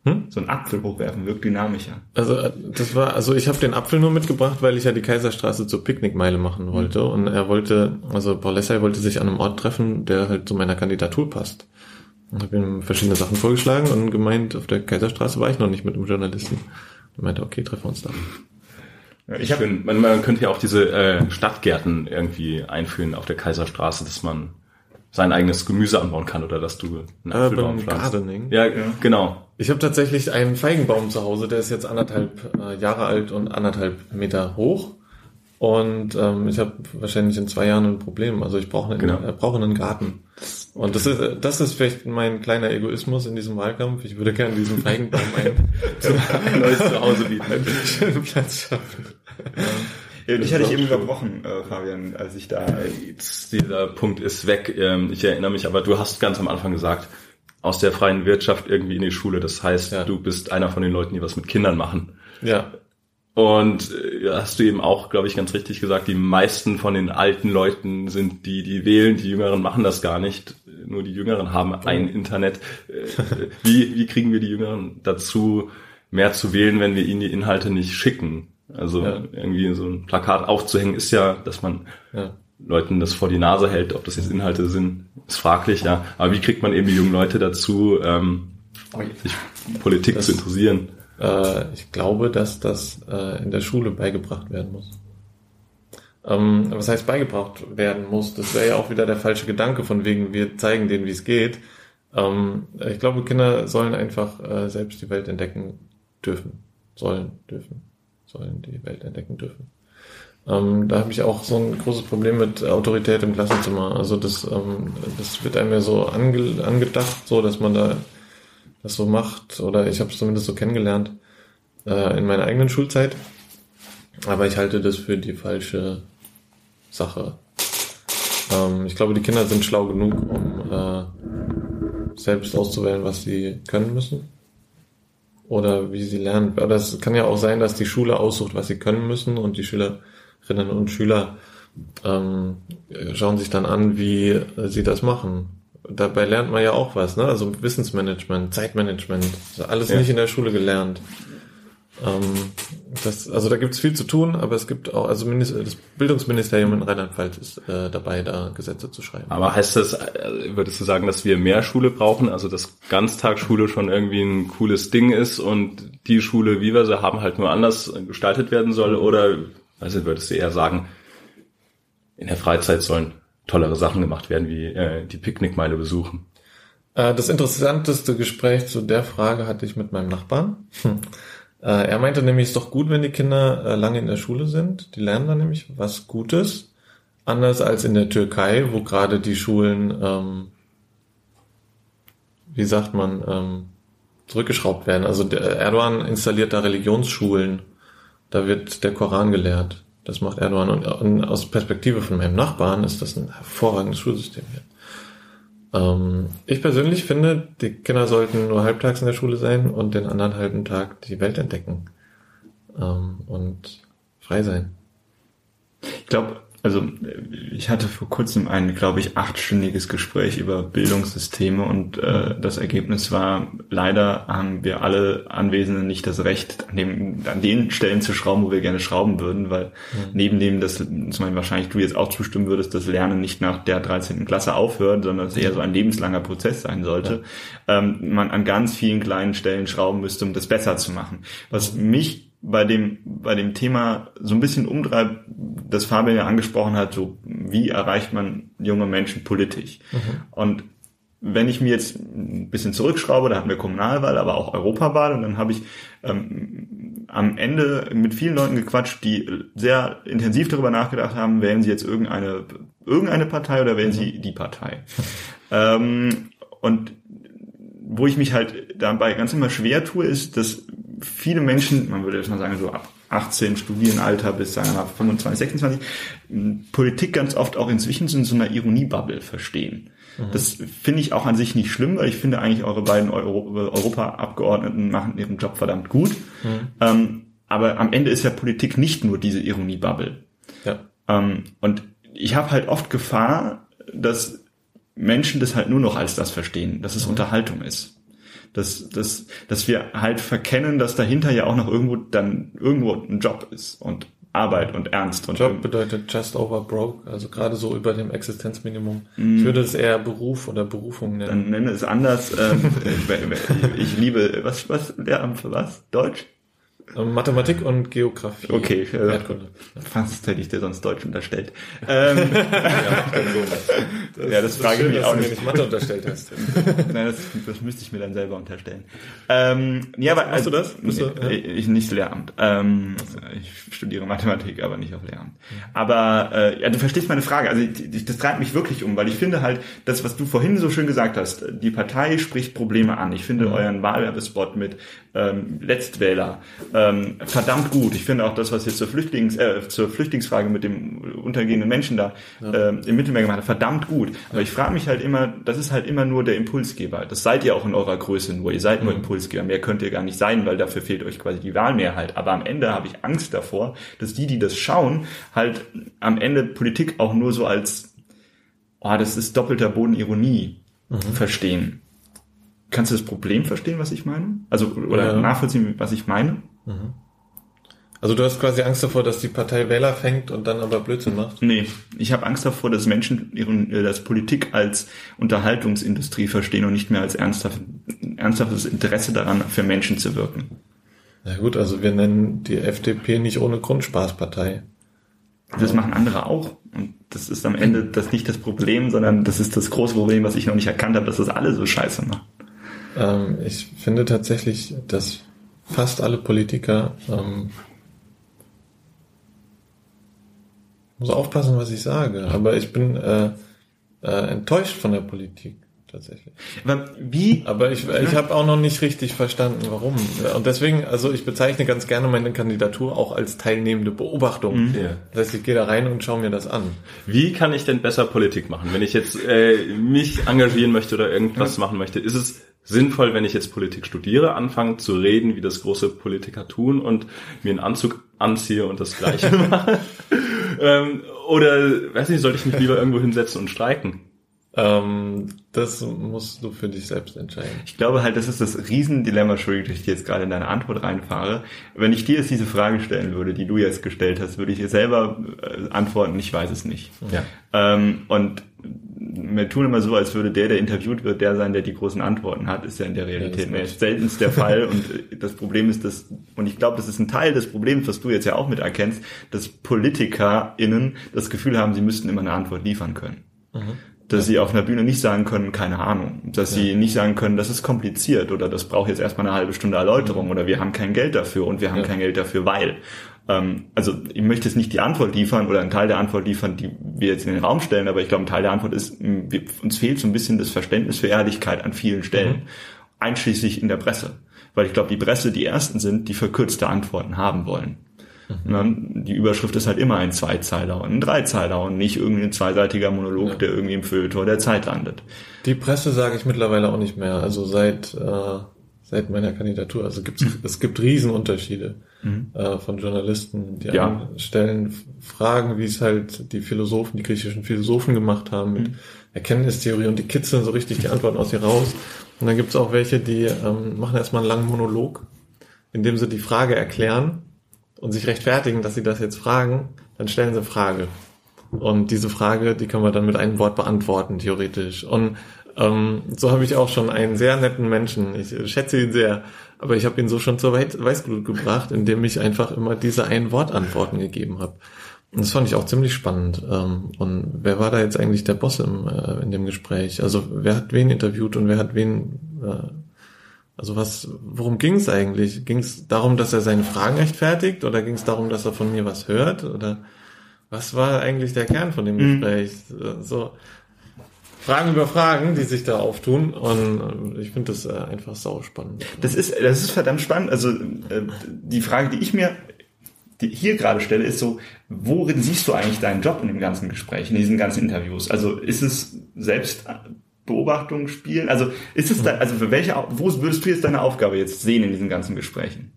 Hm? So ein Apfel hochwerfen wirkt dynamischer. Also äh, das war, also ich habe den Apfel nur mitgebracht, weil ich ja die Kaiserstraße zur Picknickmeile machen wollte. Und er wollte, also Paul Lessay wollte sich an einem Ort treffen, der halt zu meiner Kandidatur passt. Und habe ihm verschiedene Sachen vorgeschlagen und gemeint, auf der Kaiserstraße war ich noch nicht mit einem Journalisten. Und meinte, okay, treffen wir uns da. Ja, ich habe finde, man, man könnte ja auch diese äh, Stadtgärten irgendwie einführen auf der Kaiserstraße, dass man sein eigenes Gemüse anbauen kann oder dass du einen Apfelbaum Urban pflanzt. Gardening. Ja, genau. Ich habe tatsächlich einen Feigenbaum zu Hause, der ist jetzt anderthalb äh, Jahre alt und anderthalb Meter hoch. Und ähm, ich habe wahrscheinlich in zwei Jahren ein Problem. Also ich brauche einen, Genau. äh, brauche einen Garten. Und das ist, das ist vielleicht mein kleiner Egoismus in diesem Wahlkampf. Ich würde gerne diesen Feigenbaum ein, Ein neues Zuhause bieten. einen schönen Platz schaffen. ja, dich hatte ich eben überbrochen, äh, Fabian, als ich da Jetzt, dieser Punkt ist weg. Ähm, Ich erinnere mich, aber du hast ganz am Anfang gesagt, aus der freien Wirtschaft irgendwie in die Schule. Das heißt, Ja. du bist einer von den Leuten, die was mit Kindern machen. Ja, Und äh, hast du eben auch, glaube ich, ganz richtig gesagt, die meisten von den alten Leuten sind die, die wählen, die Jüngeren machen das gar nicht. nur die Jüngeren haben ein Internet. Äh, wie, wie kriegen wir die Jüngeren dazu, mehr zu wählen, wenn wir ihnen die Inhalte nicht schicken? Also ja. irgendwie so ein Plakat aufzuhängen ist ja, dass man ja. Leuten das vor die Nase hält, ob das jetzt Inhalte sind, ist fraglich, ja. Aber wie kriegt man eben die jungen Leute dazu, ähm, sich Politik das, zu interessieren? Äh, ich glaube, dass das äh, in der Schule beigebracht werden muss. Ähm, was heißt beigebracht werden muss? Das wäre ja auch wieder der falsche Gedanke, von wegen wir zeigen denen, wie es geht. Ähm, ich glaube, Kinder sollen einfach äh, selbst die Welt entdecken dürfen. Sollen dürfen. Sollen die Welt entdecken dürfen. Ähm, da habe ich auch so ein großes Problem mit Autorität im Klassenzimmer. Also das, ähm, das wird einem ja so ange angedacht, so dass man da das so macht. Oder ich habe es zumindest so kennengelernt äh, in meiner eigenen Schulzeit. Aber ich halte das für die falsche Sache. Ähm, ich glaube, die Kinder sind schlau genug, um äh, selbst auszuwählen, was sie können müssen. Oder wie sie lernen. Aber es kann ja auch sein, dass die Schule aussucht, was sie können müssen und die Schülerinnen und Schüler ähm, schauen sich dann an, wie sie das machen. Dabei lernt man ja auch was, ne? Also Wissensmanagement, Zeitmanagement, alles ja. nicht in der Schule gelernt. Ähm, das, also da gibt es viel zu tun, aber es gibt auch, also das Bildungsministerium in Rheinland-Pfalz ist äh, dabei, da Gesetze zu schreiben. Aber heißt das, äh, würdest du sagen, dass wir mehr Schule brauchen, also dass Ganztagsschule schon irgendwie ein cooles Ding ist und die Schule, wie wir sie haben, halt nur anders gestaltet werden soll? Oder also würdest du eher sagen, in der Freizeit sollen tollere Sachen gemacht werden, wie äh, die Picknickmeile besuchen? Äh, das interessanteste Gespräch zu der Frage hatte ich mit meinem Nachbarn. Äh, er meinte nämlich, es ist doch gut, wenn die Kinder äh, lange in der Schule sind. Die lernen dann nämlich was Gutes. Anders als in der Türkei, wo gerade die Schulen, ähm, wie sagt man, ähm, zurückgeschraubt werden. Also Erdogan installiert da Religionsschulen. Da wird der Koran gelehrt. Das macht Erdogan. Und, aus Perspektive von meinem Nachbarn ist das ein hervorragendes Schulsystem hier. Ähm, ich persönlich finde, die Kinder sollten nur halbtags in der Schule sein und den anderen halben Tag die Welt entdecken ähm, und frei sein. Ich glaube, also ich hatte vor kurzem ein, glaube ich, achtstündiges Gespräch über Bildungssysteme und äh, das Ergebnis war, leider haben wir alle Anwesenden nicht das Recht, an, dem, an den Stellen zu schrauben, wo wir gerne schrauben würden, weil mhm. neben dem, dass zum Beispiel wahrscheinlich du jetzt auch zustimmen würdest, dass Lernen nicht nach der 13. Klasse aufhört, sondern es eher so ein lebenslanger Prozess sein sollte, ja. ähm, man an ganz vielen kleinen Stellen schrauben müsste, um das besser zu machen. Was mich bei dem, bei dem Thema so ein bisschen umtreibt, das Fabian ja angesprochen hat, so wie erreicht man junge Menschen politisch? Mhm. Und wenn ich mir jetzt ein bisschen zurückschraube, da hatten wir Kommunalwahl, aber auch Europawahl und dann habe ich ähm, am Ende mit vielen Leuten gequatscht, die sehr intensiv darüber nachgedacht haben, wählen sie jetzt irgendeine, irgendeine Partei oder wählen mhm. sie die Partei. ähm, und wo ich mich halt dabei ganz immer schwer tue, ist, dass viele Menschen, man würde jetzt mal sagen, so ab 18 Studienalter bis sagen wir mal 25, 26, Politik ganz oft auch inzwischen in so einer Ironiebubble verstehen. Mhm. Das finde ich auch an sich nicht schlimm, weil ich finde eigentlich eure beiden Euro Europaabgeordneten machen ihren Job verdammt gut. Mhm. Ähm, aber am Ende ist ja Politik nicht nur diese Ironiebubble. Ja. Ähm, und ich habe halt oft Gefahr, dass Menschen das halt nur noch als das verstehen, dass es mhm. Unterhaltung ist dass, dass, dass wir halt verkennen, dass dahinter ja auch noch irgendwo dann irgendwo ein Job ist und Arbeit und Ernst. Und Job bedeutet just over broke, also gerade so über dem Existenzminimum. Mm. Ich würde es eher Beruf oder Berufung nennen. Dann nenne es anders. Ähm, ich, ich liebe, was, was, Lehramt für was? Deutsch? Mathematik und Geografie. Okay, äh, Erdkunde. Fast hätte ich dir sonst Deutsch unterstellt. Ähm, ja, das, ja, das, frage ich mich auch nicht. nicht Mathe unterstellt hast. Nein, das, das müsste ich mir dann selber unterstellen. Ähm, ja, aber hast du das? Bist nee, ja. Ich nicht Lehramt. Ähm, ich studiere Mathematik, aber nicht auf Lehramt. Aber äh, ja, du verstehst meine Frage. Also ich, das treibt mich wirklich um, weil ich finde halt, das, was du vorhin so schön gesagt hast, die Partei spricht Probleme an. Ich finde mhm. euren Wahlwerbespot mit ähm, Letztwähler ähm, verdammt gut. Ich finde auch das, was jetzt zur, Flüchtlings, äh, zur Flüchtlingsfrage mit dem untergehenden Menschen da ja. ähm, im Mittelmeer gemacht hat, verdammt gut. Aber ich frage mich halt immer, das ist halt immer nur der Impulsgeber. Das seid ihr auch in eurer Größe nur. Ihr seid nur mhm. Impulsgeber. Mehr könnt ihr gar nicht sein, weil dafür fehlt euch quasi die Wahlmehrheit. Aber am Ende habe ich Angst davor, dass die, die das schauen, halt am Ende Politik auch nur so als, oh, das ist doppelter Boden Ironie verstehen. Kannst du das Problem verstehen, was ich meine? Also, oder Ja. nachvollziehen, was ich meine? Also du hast quasi Angst davor, dass die Partei Wähler fängt und dann aber Blödsinn macht? Nee, ich habe Angst davor, dass Menschen ihren, äh, das Politik als Unterhaltungsindustrie verstehen und nicht mehr als ernsthaft, ernsthaftes Interesse daran, für Menschen zu wirken. Na gut, also wir nennen die FDP nicht ohne Grund Spaßpartei. Das machen andere auch. Und das ist am Ende das nicht das Problem, sondern das ist das große Problem, was ich noch nicht erkannt habe, dass das alle so scheiße machen. Ähm, ich finde tatsächlich, dass fast alle Politiker ähm, muss aufpassen, was ich sage, aber ich bin äh, äh, enttäuscht von der Politik tatsächlich. Aber wie Aber ich, ich habe auch noch nicht richtig verstanden, warum. Und deswegen, also ich bezeichne ganz gerne meine Kandidatur auch als teilnehmende Beobachtung. Ja. Das heißt, ich gehe da rein und schaue mir das an. Wie kann ich denn besser Politik machen? Wenn ich jetzt äh, mich engagieren möchte oder irgendwas machen möchte, ist es sinnvoll, wenn ich jetzt Politik studiere, anfange zu reden, wie das große Politiker tun und mir einen Anzug anziehe und das Gleiche mache? ähm, oder, weiß nicht, sollte ich mich lieber irgendwo hinsetzen und streiken? Ähm, das musst du für dich selbst entscheiden. Ich glaube halt, das ist das Riesendilemma, Entschuldigung, dass ich jetzt gerade in deine Antwort reinfahre. Wenn ich dir jetzt diese Frage stellen würde, die du jetzt gestellt hast, würde ich dir selber äh, antworten, ich weiß es nicht. Ja. Ähm, und wir tun immer so, als würde der, der interviewt wird, der sein, der die großen Antworten hat, ist ja in der Realität Ja, mehr das ist seltenst der Fall. Und äh, das Problem ist, dass, und ich glaube, das ist ein Teil des Problems, was du jetzt ja auch mit erkennst, dass PolitikerInnen das Gefühl haben, sie müssten immer eine Antwort liefern können. Dass sie auf einer Bühne nicht sagen können, keine Ahnung. Dass sie nicht sagen können, das ist kompliziert oder das braucht jetzt erstmal eine halbe Stunde Erläuterung oder wir haben kein Geld dafür und wir haben Ja. kein Geld dafür, weil. Ähm, also ich möchte jetzt nicht die Antwort liefern oder einen Teil der Antwort liefern, die wir jetzt in den Raum stellen, aber ich glaube, ein Teil der Antwort ist, wir, uns fehlt so ein bisschen das Verständnis für Ehrlichkeit an vielen Stellen, einschließlich in der Presse. Weil ich glaube, die Presse die ersten sind, die verkürzte Antworten haben wollen. Na, Die Überschrift ist halt immer ein Zweizeiler und ein Dreizeiler und nicht irgendein zweiseitiger Monolog, Ja. der irgendwie im Feuilleton der Zeit landet. Die Presse sage ich mittlerweile auch nicht mehr. Also seit äh, seit meiner Kandidatur. Also gibt's, es gibt Riesenunterschiede äh, von Journalisten, die Ja. stellen Fragen, wie es halt die Philosophen, die griechischen Philosophen gemacht haben mit Erkenntnistheorie und die kitzeln so richtig die Antworten aus ihr raus. Und dann gibt's auch welche, die ähm, machen erstmal einen langen Monolog, indem sie die Frage erklären und sich rechtfertigen, dass sie das jetzt fragen, dann stellen sie eine Frage. Und diese Frage, die kann man dann mit einem Wort beantworten, theoretisch. Und ähm, so habe ich auch schon einen sehr netten Menschen, ich schätze ihn sehr, aber ich habe ihn so schon zur Weißglut gebracht, indem ich einfach immer diese ein Wort Antworten gegeben habe. Und das fand ich auch ziemlich spannend. Ähm, und wer war da jetzt eigentlich der Boss im, äh, in dem Gespräch? Also wer hat wen interviewt und wer hat wen... Äh, also was, worum ging es eigentlich? Ging es darum, dass er seine Fragen rechtfertigt oder ging es darum, dass er von mir was hört? Oder was war eigentlich der Kern von dem Gespräch? Äh, So Fragen über Fragen, die sich da auftun und äh, ich finde das äh, einfach sau spannend. Das ist, das ist verdammt spannend. Also äh, die Frage, die ich mir die hier gerade stelle, ist so, worin siehst du eigentlich deinen Job in dem ganzen Gespräch, in diesen ganzen Interviews? Also ist es Selbstbeobachtung, Spielen? Also ist es da, also für welche, wo würdest du jetzt deine Aufgabe jetzt sehen in diesen ganzen Gesprächen?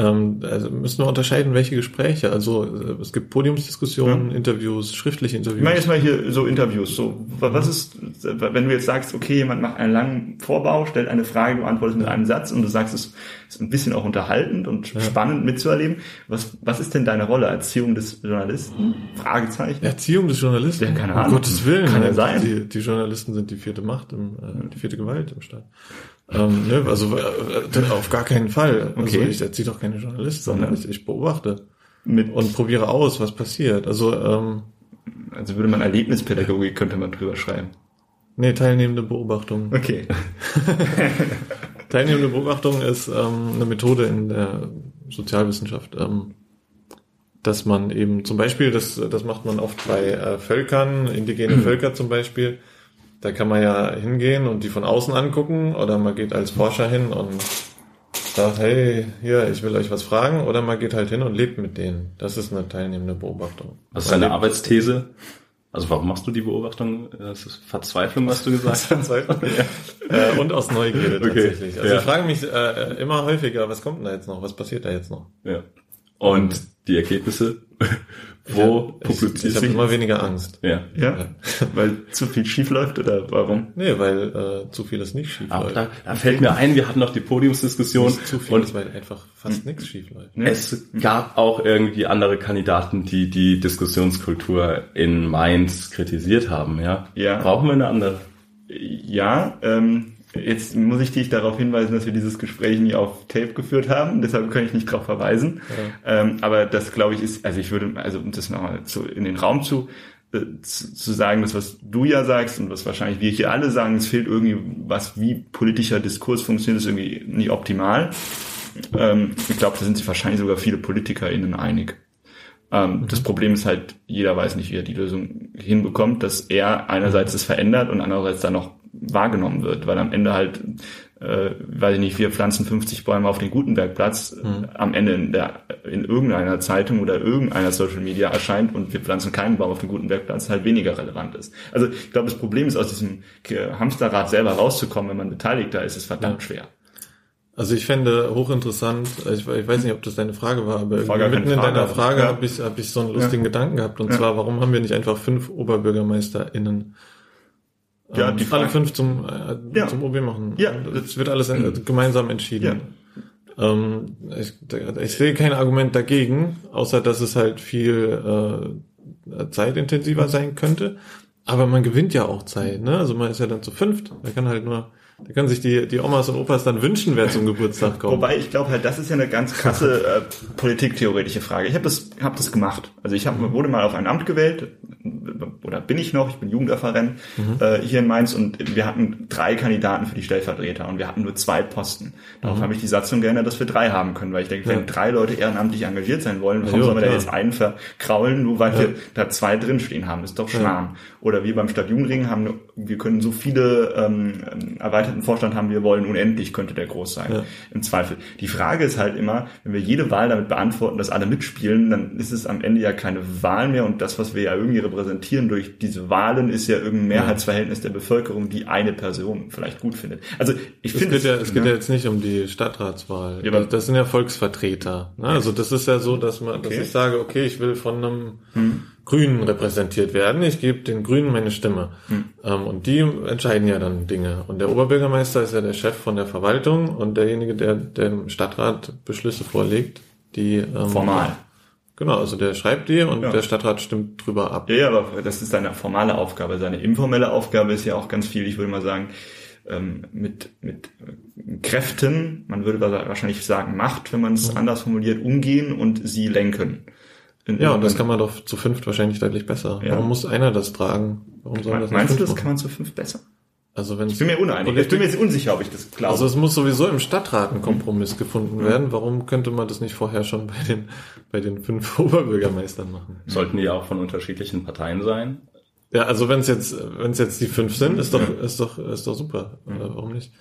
Ähm, also müssen wir unterscheiden, welche Gespräche. Also äh, es gibt Podiumsdiskussionen, Interviews, schriftliche Interviews. Ich meine jetzt mal hier so Interviews. So, was ist, wenn du jetzt sagst, okay, jemand macht einen langen Vorbau, stellt eine Frage, du antwortest mit einem Satz und du sagst, es ist ein bisschen auch unterhaltend und spannend mitzuerleben. Was, was ist denn deine Rolle? Erziehung des Journalisten? Fragezeichen. Erziehung des Journalisten. Ja, keine Um Ahnung. Gottes Willen. Kann ja ne? sein. Die, die Journalisten sind die vierte Macht, im, äh, die vierte Gewalt im Staat. Ähm, ne, also äh, auf gar keinen Fall. Also Okay. ich erziehe doch keine Journalisten, Sondern? sondern ich, ich beobachte Mit, und probiere aus, was passiert. Also ähm, also würde man Erlebnispädagogik, könnte man drüber schreiben. nee, teilnehmende Beobachtung. Okay. Teilnehmende Beobachtung ist ähm, eine Methode in der Sozialwissenschaft, ähm, dass man eben zum Beispiel, das, das macht man oft bei äh, Völkern, indigene Völker zum Beispiel, da kann man ja hingehen und die von außen angucken oder man geht als Forscher hin und sagt, hey, hier, ich will euch was fragen oder man geht halt hin und lebt mit denen. Das ist eine teilnehmende Beobachtung. Was ist deine Arbeitsthese? Also warum machst du die Beobachtung? Das ist Verzweiflung, was du gesagt hast. äh, und aus Neugierde Okay, tatsächlich. Also ja. ich frage mich äh, immer häufiger, was kommt denn da jetzt noch? Was passiert da jetzt noch? Ja. Und die Ergebnisse? Wo ich, ich publizierst habe immer weniger Angst. Ja. Ja, weil zu viel schief läuft oder warum? Nee, weil äh, zu vieles nicht schief Auch läuft. da, da fällt mir ein, wir hatten noch die Podiumsdiskussion Nicht zu viel, und ist, weil einfach fast nichts schief läuft. es gab auch irgendwie andere Kandidaten, die die Diskussionskultur in Mainz kritisiert haben. Ja. Ja. Brauchen wir eine andere? Ja, ähm, jetzt muss ich dich darauf hinweisen, dass wir dieses Gespräch nie auf Tape geführt haben, deshalb kann ich nicht darauf verweisen. Ähm, aber das glaube ich ist, also ich würde, also um das nochmal so in den Raum zu, äh, zu, zu sagen, das was du ja sagst und was wahrscheinlich wir hier alle sagen, es fehlt irgendwie was, wie politischer Diskurs funktioniert, ist irgendwie nicht optimal. Ähm, ich glaube, da sind sich wahrscheinlich sogar viele PolitikerInnen einig. Ähm, Das Problem ist halt, jeder weiß nicht, wie er die Lösung hinbekommt, dass er einerseits es verändert und andererseits dann noch wahrgenommen wird, weil am Ende halt, äh, weiß ich nicht, wir pflanzen 50 Bäume auf den Gutenbergplatz, äh, am Ende in, der, in irgendeiner Zeitung oder irgendeiner Social Media erscheint und wir pflanzen keinen Baum auf den Gutenbergplatz, halt weniger relevant ist. Also ich glaube, das Problem ist, aus diesem Hamsterrad selber rauszukommen, wenn man Beteiligter ist, ist verdammt schwer. Also ich fände hochinteressant, ich, ich weiß nicht, ob das deine Frage war, aber gar mitten in Frage, deiner Frage ja. habe ich, hab ich so einen lustigen Gedanken gehabt. Und Ja. zwar, warum haben wir nicht einfach fünf OberbürgermeisterInnen Ja, ähm, die alle Frage- fünf zum, äh, Ja. zum OB machen? Ja. Das wird alles äh, gemeinsam entschieden. Ja. Ähm, ich, ich sehe kein Argument dagegen, außer dass es halt viel äh, zeitintensiver sein könnte. Aber man gewinnt ja auch Zeit, ne? Also man ist ja dann zu fünft. Da kann halt nur, da können sich die, die Omas und Opas dann wünschen, wer zum Geburtstag kommt. Wobei ich glaube halt, das ist ja eine ganz krasse äh, politiktheoretische Frage. Ich habe das, hab das gemacht. Also ich hab, wurde mal auf ein Amt gewählt, oder bin ich noch, ich bin Jugendreferent äh, hier in Mainz und wir hatten drei Kandidaten für die Stellvertreter und wir hatten nur zwei Posten. Darauf habe ich die Satzung geändert, dass wir drei haben können, weil ich denke, wenn Ja. drei Leute ehrenamtlich engagiert sein wollen, warum Ja, sollen wir da jetzt einen verkraulen, nur weil Ja. wir da zwei drinstehen haben? Das ist doch Schmarrn. Oder wir beim Stadtjugendring haben, wir können so viele ähm, erweiterten Vorstand haben, wir wollen unendlich, könnte der groß sein. Ja. Im Zweifel. Die Frage ist halt immer, wenn wir jede Wahl damit beantworten, dass alle mitspielen, dann ist es am Ende ja keine Wahl mehr und das, was wir ja irgendwie repräsentieren durch diese Wahlen, ist ja irgendein Mehrheitsverhältnis der Bevölkerung, die eine Person vielleicht gut findet. Also ich Es finde geht, ja, es geht ja jetzt nicht um die Stadtratswahl. Ja, das, das sind ja Volksvertreter. Ne? Also das ist ja so, dass man, dass Okay. ich sage, okay, ich will von einem Grünen repräsentiert werden. Ich gebe den Grünen meine Stimme. Ähm, und die entscheiden ja dann Dinge. Und der Oberbürgermeister ist ja der Chef von der Verwaltung und derjenige, der dem Stadtrat Beschlüsse vorlegt, die ähm, formal. Genau, also der schreibt die und Ja. der Stadtrat stimmt drüber ab. Ja, aber das ist seine formale Aufgabe. Seine informelle Aufgabe ist ja auch ganz viel, ich würde mal sagen, ähm, mit, mit Kräften, man würde wahrscheinlich sagen Macht, wenn man es anders formuliert, umgehen und sie lenken. In- Ja, und das kann man doch zu fünft wahrscheinlich deutlich besser. Ja. Warum muss einer das tragen? Warum soll das nicht Meinst du, das machen? kann man zu fünf besser? Also wenn Ich bin mir uneinig. Ich bin mir jetzt unsicher, ob ich das glaube. Also es muss sowieso im Stadtrat ein Kompromiss gefunden werden. Warum könnte man das nicht vorher schon bei den bei den fünf Oberbürgermeistern machen? Sollten die auch von unterschiedlichen Parteien sein? Ja, also wenn es jetzt wenn es jetzt die fünf sind, ist doch ist doch ist doch super. Oder warum nicht?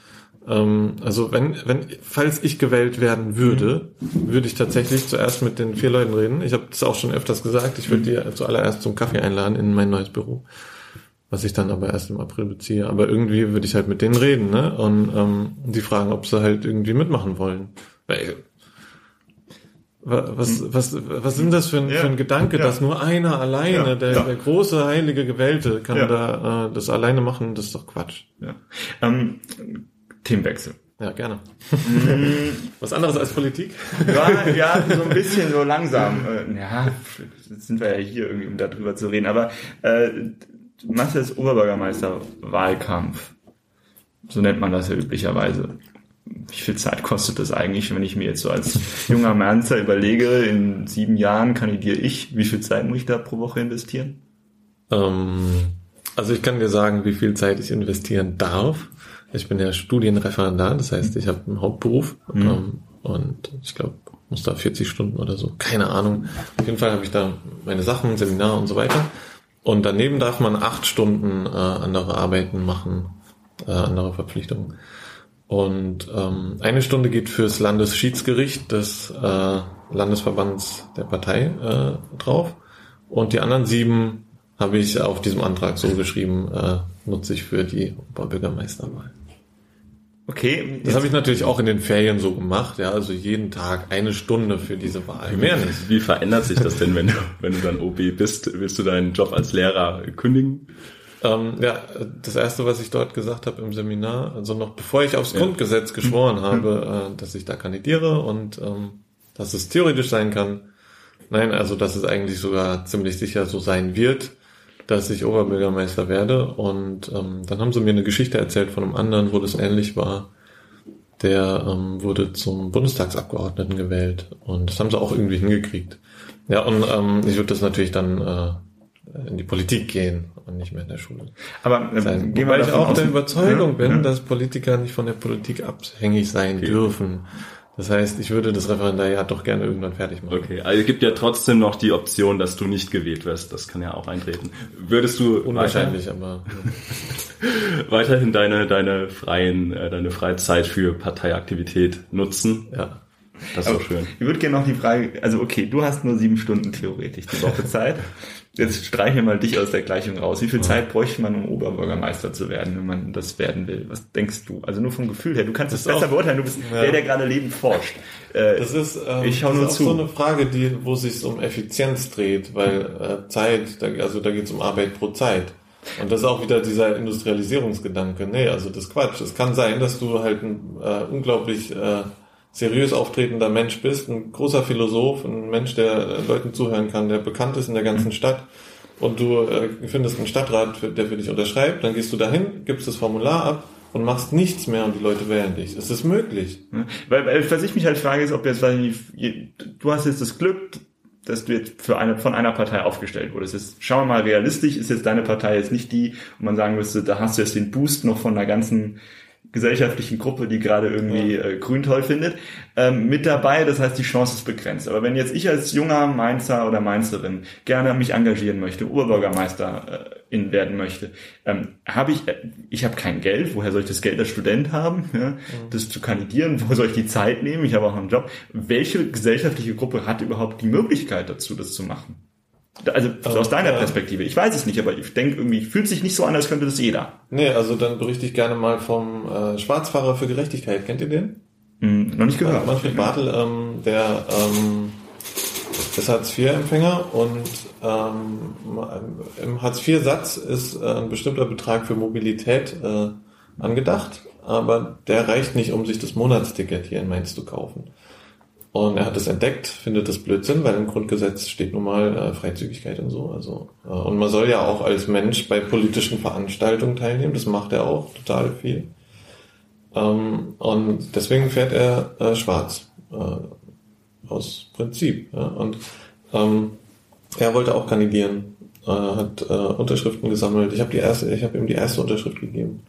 Ähm, also wenn wenn falls ich gewählt werden würde, würde ich tatsächlich zuerst mit den vier Leuten reden. Ich habe das auch schon öfters gesagt. Ich würde die zuallererst zum Kaffee einladen in mein neues Büro was ich dann aber erst im April beziehe. Aber irgendwie würde ich halt mit denen reden, ne? Und ähm, die fragen, ob sie halt irgendwie mitmachen wollen. Weil, wa- was, was, was sind das für ein, Ja, für ein Gedanke, ja. dass nur einer alleine, Ja, der, der große heilige Gewählte, kann da äh, das alleine machen? Das ist doch Quatsch. ja. ähm, Themenwechsel. Ja, gerne. was anderes als Politik? Ja, ja, so ein bisschen so langsam. Äh, Ja, jetzt sind wir ja hier irgendwie, um darüber zu reden. Aber äh, du machst jetzt Oberbürgermeister-Wahlkampf. So nennt man das ja üblicherweise. Wie viel Zeit kostet das eigentlich, wenn ich mir jetzt so als junger Manzer überlege, in sieben Jahren kandidiere ich, wie viel Zeit muss ich da pro Woche investieren? Ähm, also ich kann dir sagen, wie viel Zeit ich investieren darf. Ich bin ja Studienreferendar, das heißt, ich habe einen Hauptberuf ähm, und ich glaube, muss da 40 Stunden oder so, keine Ahnung. Auf jeden Fall habe ich da meine Sachen, Seminar und so weiter. Und daneben darf man acht Stunden äh, andere Arbeiten machen, äh, andere Verpflichtungen. Und ähm, eine Stunde geht fürs Landesschiedsgericht des äh, Landesverbands der Partei äh, drauf. Und die anderen sieben habe ich auf diesem Antrag so geschrieben, äh, nutze ich für die Oberbürgermeisterwahl. Okay. Das habe ich natürlich auch in den Ferien so gemacht, ja, also jeden Tag eine Stunde für diese Wahl. Mehr nicht. Wie verändert sich das denn, wenn du, wenn du dann OB bist? Willst du deinen Job als Lehrer kündigen? Ähm, ja, das erste, was ich dort gesagt habe im Seminar, also noch bevor ich aufs ja. Grundgesetz geschworen mhm. habe, äh, dass ich da kandidiere und ähm, dass es theoretisch sein kann. Nein, also dass es eigentlich sogar ziemlich sicher so sein wird, dass ich Oberbürgermeister werde. Und ähm, dann haben sie mir eine Geschichte erzählt von einem anderen, wo das ähnlich war. Der ähm, wurde zum Bundestagsabgeordneten gewählt und das haben sie auch irgendwie hingekriegt. Ja, und ähm, ich würde das natürlich dann äh, in die Politik gehen und nicht mehr in der Schule. Aber äh, sein. Wobei ich auch der Überzeugung ja, bin, ja. dass Politiker nicht von der Politik abhängig sein okay. dürfen. Das heißt, ich würde das Referendariat doch gerne irgendwann fertig machen. Okay, also es gibt ja trotzdem noch die Option, dass du nicht gewählt wirst. Das kann ja auch eintreten. Würdest du unwahrscheinlich, weiter, aber weiterhin deine deine freien äh, deine Freizeit für Parteiaktivität nutzen? Ja. Das ist doch schön. Ich würde gerne noch die Frage, also okay, du hast nur sieben Stunden theoretisch die Woche Zeit. Jetzt streiche mal dich aus der Gleichung raus. Wie viel Zeit bräuchte man, um Oberbürgermeister zu werden, wenn man das werden will? Was denkst du? Also nur vom Gefühl her. Du kannst es besser beurteilen. Du bist ja. der, der gerade lebend forscht. Äh, das ist, ähm, ich schau nur ist zu. so eine Frage, die, wo sich um Effizienz dreht, weil äh, Zeit, da, also da geht es um Arbeit pro Zeit. Und das ist auch wieder dieser Industrialisierungsgedanke. Nee, also das Quatsch. Es kann sein, dass du halt ein äh, unglaublich äh, seriös auftretender Mensch bist, ein großer Philosoph, ein Mensch, der Leuten zuhören kann, der bekannt ist in der ganzen Stadt und du äh, findest einen Stadtrat, der für dich unterschreibt, dann gehst du dahin, gibst das Formular ab und machst nichts mehr und die Leute wählen dich. Ist möglich. Weil, weil was ich mich halt frage, ist, ob jetzt, du hast jetzt das Glück, dass du jetzt für eine, von einer Partei aufgestellt wurdest. Jetzt, schauen wir mal realistisch, ist jetzt deine Partei jetzt nicht die, wo man sagen müsste, da hast du jetzt den Boost noch von einer ganzen gesellschaftlichen Gruppe, die gerade irgendwie ja. äh, Grün toll findet, ähm, mit dabei. Das heißt, die Chance ist begrenzt. Aber wenn jetzt ich als junger Mainzer oder Mainzerin gerne mich engagieren möchte, Oberbürgermeister äh, in werden möchte, ähm, habe ich, äh, ich habe kein Geld. Woher soll ich das Geld als Student haben, ja, mhm. das zu kandidieren? Wo soll ich die Zeit nehmen? Ich habe auch einen Job. Welche gesellschaftliche Gruppe hat überhaupt die Möglichkeit dazu, das zu machen? Also aus ähm, deiner Perspektive. Ich weiß es nicht, aber ich denke irgendwie, fühlt sich nicht so an, als könnte das jeder. Nee, also dann berichte ich gerne mal vom äh, Schwarzfahrer für Gerechtigkeit. Kennt ihr den? Hm, noch nicht gehört. Äh, Manfred Bartel, ähm, der ähm, ist Hartz-IV-Empfänger und ähm, im Hartz-IV-Satz ist äh, ein bestimmter Betrag für Mobilität äh, angedacht, aber der reicht nicht, um sich das Monatsticket hier in Mainz zu kaufen. Und er hat es entdeckt, findet das Blödsinn, weil im Grundgesetz steht nun mal äh, Freizügigkeit und so. Also äh, und man soll ja auch als Mensch bei politischen Veranstaltungen teilnehmen. Das macht er auch total viel. Ähm, und deswegen fährt er äh, schwarz äh, aus Prinzip. Ja? Und ähm, er wollte auch kandidieren, äh, hat äh, Unterschriften gesammelt. Ich habe die ihm die erste Unterschrift gegeben,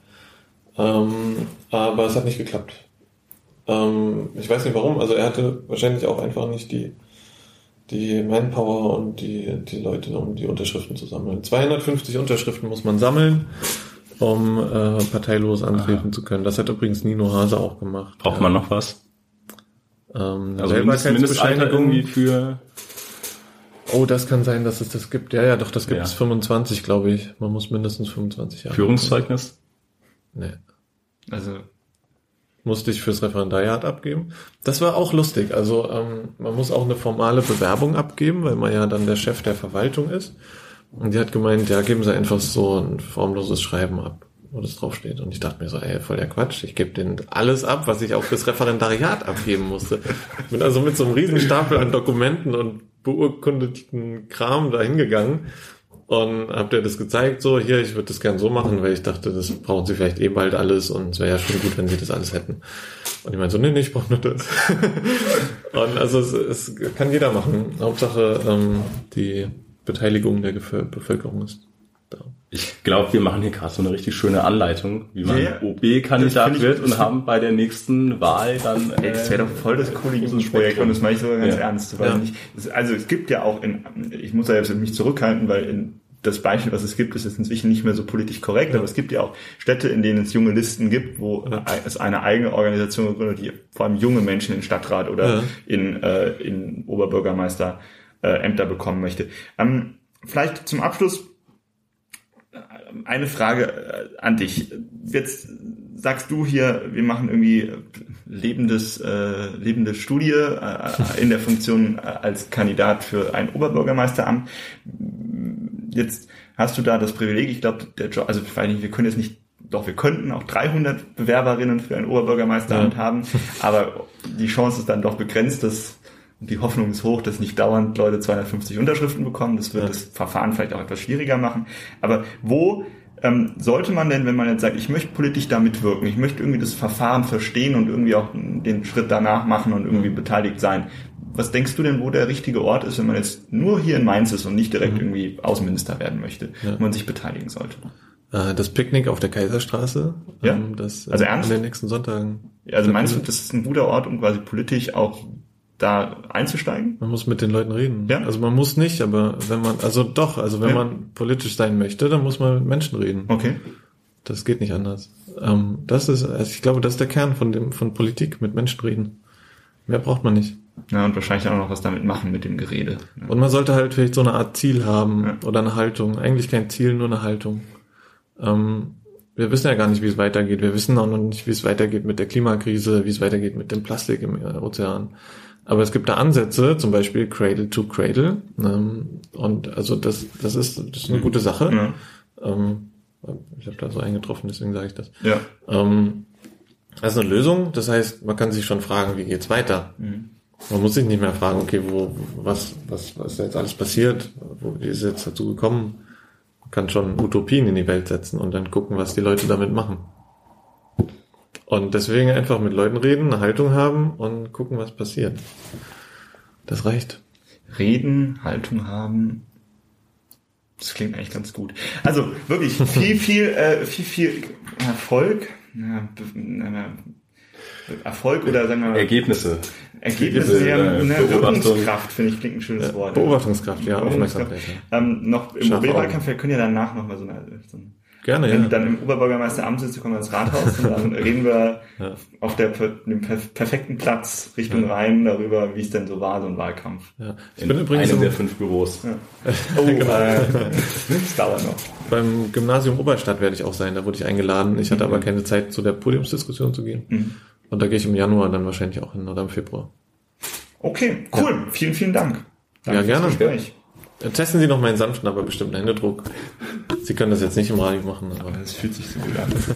ähm, aber es hat nicht geklappt. Ähm, ich weiß nicht warum. Also er hatte wahrscheinlich auch einfach nicht die, die Manpower und die, die Leute, um die Unterschriften zu sammeln. 250 Unterschriften muss man sammeln, um äh, parteilos antreten Aha. zu können. Das hat übrigens Nino Hase auch gemacht. Braucht man noch was? Ähm, also Mindestalter irgendwie für... Oh, das kann sein, dass es das gibt. Ja, ja, doch, das gibt ja. es 25, glaube ich. Man muss mindestens 25 Jahre. Führungszeugnis? Nee. Also musste ich fürs Referendariat abgeben. Das war auch lustig. Also ähm, man muss auch eine formale Bewerbung abgeben, weil man ja dann der Chef der Verwaltung ist. Und die hat gemeint, ja, geben Sie einfach so ein formloses Schreiben ab, wo das draufsteht. Und ich dachte mir so, ey, voll der Quatsch. Ich gebe denen alles ab, was ich auch fürs Referendariat abgeben musste. Bin also mit so einem riesen Stapel an Dokumenten und beurkundeten Kram da hingegangen und habt ihr das gezeigt, so, hier, ich würde das gern so machen, weil ich dachte, das brauchen sie vielleicht eh bald alles und es wäre ja schon gut, wenn sie das alles hätten. Und ich meine so, nee, nee, ich brauche nur das. und also es, es kann jeder machen. Hauptsache, ähm, die Beteiligung der Bevölkerung ist. Ich glaube, wir machen hier gerade so eine richtig schöne Anleitung, wie man yeah. OB-Kandidat wird und haben bei der nächsten Wahl dann. Äh, das wäre doch voll das coole Jugendprojekt und das meine ich sogar ganz ja. ernst. Weil ja. nicht, also es gibt ja auch in, ich muss ja jetzt mich zurückhalten, weil in das Beispiel, was es gibt, ist jetzt inzwischen nicht mehr so politisch korrekt, ja. aber es gibt ja auch Städte, in denen es junge Listen gibt, wo ja. es eine eigene Organisation gegründet, die vor allem junge Menschen in Stadtrat oder ja. in, äh, in Oberbürgermeister äh, Ämter bekommen möchte. Ähm, vielleicht zum Abschluss eine Frage äh, an dich. Jetzt sagst du hier, wir machen irgendwie lebendes, äh, lebende Studie äh, in der Funktion äh, als Kandidat für ein Oberbürgermeisteramt. Jetzt hast du da das Privileg, ich glaube, der Job, also wir können jetzt nicht doch, wir könnten auch 300 Bewerberinnen für ein Oberbürgermeisteramt ja. haben, aber die Chance ist dann doch begrenzt, dass die Hoffnung ist hoch, dass nicht dauernd Leute 250 Unterschriften bekommen. Das wird ja. das Verfahren vielleicht auch etwas schwieriger machen. Aber wo ähm, sollte man denn, wenn man jetzt sagt, ich möchte politisch da mitwirken, ich möchte irgendwie das Verfahren verstehen und irgendwie auch den Schritt danach machen und irgendwie beteiligt sein, was denkst du denn, wo der richtige Ort ist, wenn man jetzt nur hier in Mainz ist und nicht direkt mhm. irgendwie Außenminister werden möchte, ja. wo man sich beteiligen sollte? Äh, das Picknick auf der Kaiserstraße. Ja. Ähm, das, also ernst? An den nächsten Sonntagen. Also meinst du, das ist ein guter Ort, um quasi politisch auch da einzusteigen? Man muss mit den Leuten reden. Ja. Also man muss nicht, aber wenn man, also doch, also wenn ja. man politisch sein möchte, dann muss man mit Menschen reden. Okay. Das geht nicht anders. Ähm, das ist, also ich glaube, das ist der Kern von dem, von Politik, mit Menschen reden. Mehr braucht man nicht. Ja, und wahrscheinlich auch noch was damit machen mit dem Gerede. Ja. Und man sollte halt vielleicht so eine Art Ziel haben ja. oder eine Haltung. Eigentlich kein Ziel, nur eine Haltung. Ähm, wir wissen ja gar nicht, wie es weitergeht. Wir wissen auch noch nicht, wie es weitergeht mit der Klimakrise, wie es weitergeht mit dem Plastik im Ozean. Aber es gibt da Ansätze, zum Beispiel Cradle to Cradle. Ähm, und also das, das ist, das ist eine gute Sache. Ja. Ähm, ich habe da so eingetroffen, deswegen sage ich das. Ja. Ähm, das ist eine Lösung. Das heißt, man kann sich schon fragen, wie geht's weiter? Mhm. Man muss sich nicht mehr fragen, okay, wo, was, was, was ist jetzt alles passiert? Wo ist jetzt dazu gekommen? kann schon Utopien in die Welt setzen und dann gucken, was die Leute damit machen. Und deswegen einfach mit Leuten reden, eine Haltung haben und gucken, was passiert. Das reicht. Reden, Haltung haben. Das klingt eigentlich ganz gut. Also wirklich viel, viel, äh, viel, viel Erfolg. Ja, Erfolg oder sagen wir mal Ergebnisse. Ergebnisse, ja, eine Wirkungskraft, finde ich, klingt ein schönes Wort. Beobachtungskraft, ja, Aufmerksamkeit. Ähm, noch im Mobilwahlkampf, wir können ja danach noch mal so eine, so ein Gerne, Wenn ja. du dann im Oberbürgermeisteramt sitzt, kommen wir ins Rathaus und dann reden wir ja. auf der, dem perfekten Platz Richtung ja. Rhein darüber, wie es denn so war, so ein Wahlkampf. Ja. Ich In bin übrigens einem der fünf Büros. Ja. Oh, genau. äh, das dauert noch. Beim Gymnasium Oberstadt werde ich auch sein, da wurde ich eingeladen. Ich hatte mhm. aber keine Zeit, zu der Podiumsdiskussion zu gehen. Mhm. Und da gehe ich im Januar dann wahrscheinlich auch hin oder im Februar. Okay, cool. Vielen, vielen Dank. Danke ja, gerne. Gespräch. Testen Sie noch meinen sanften, aber bestimmten Händedruck. Sie können das jetzt nicht im Radio machen. Aber es fühlt sich so gut an.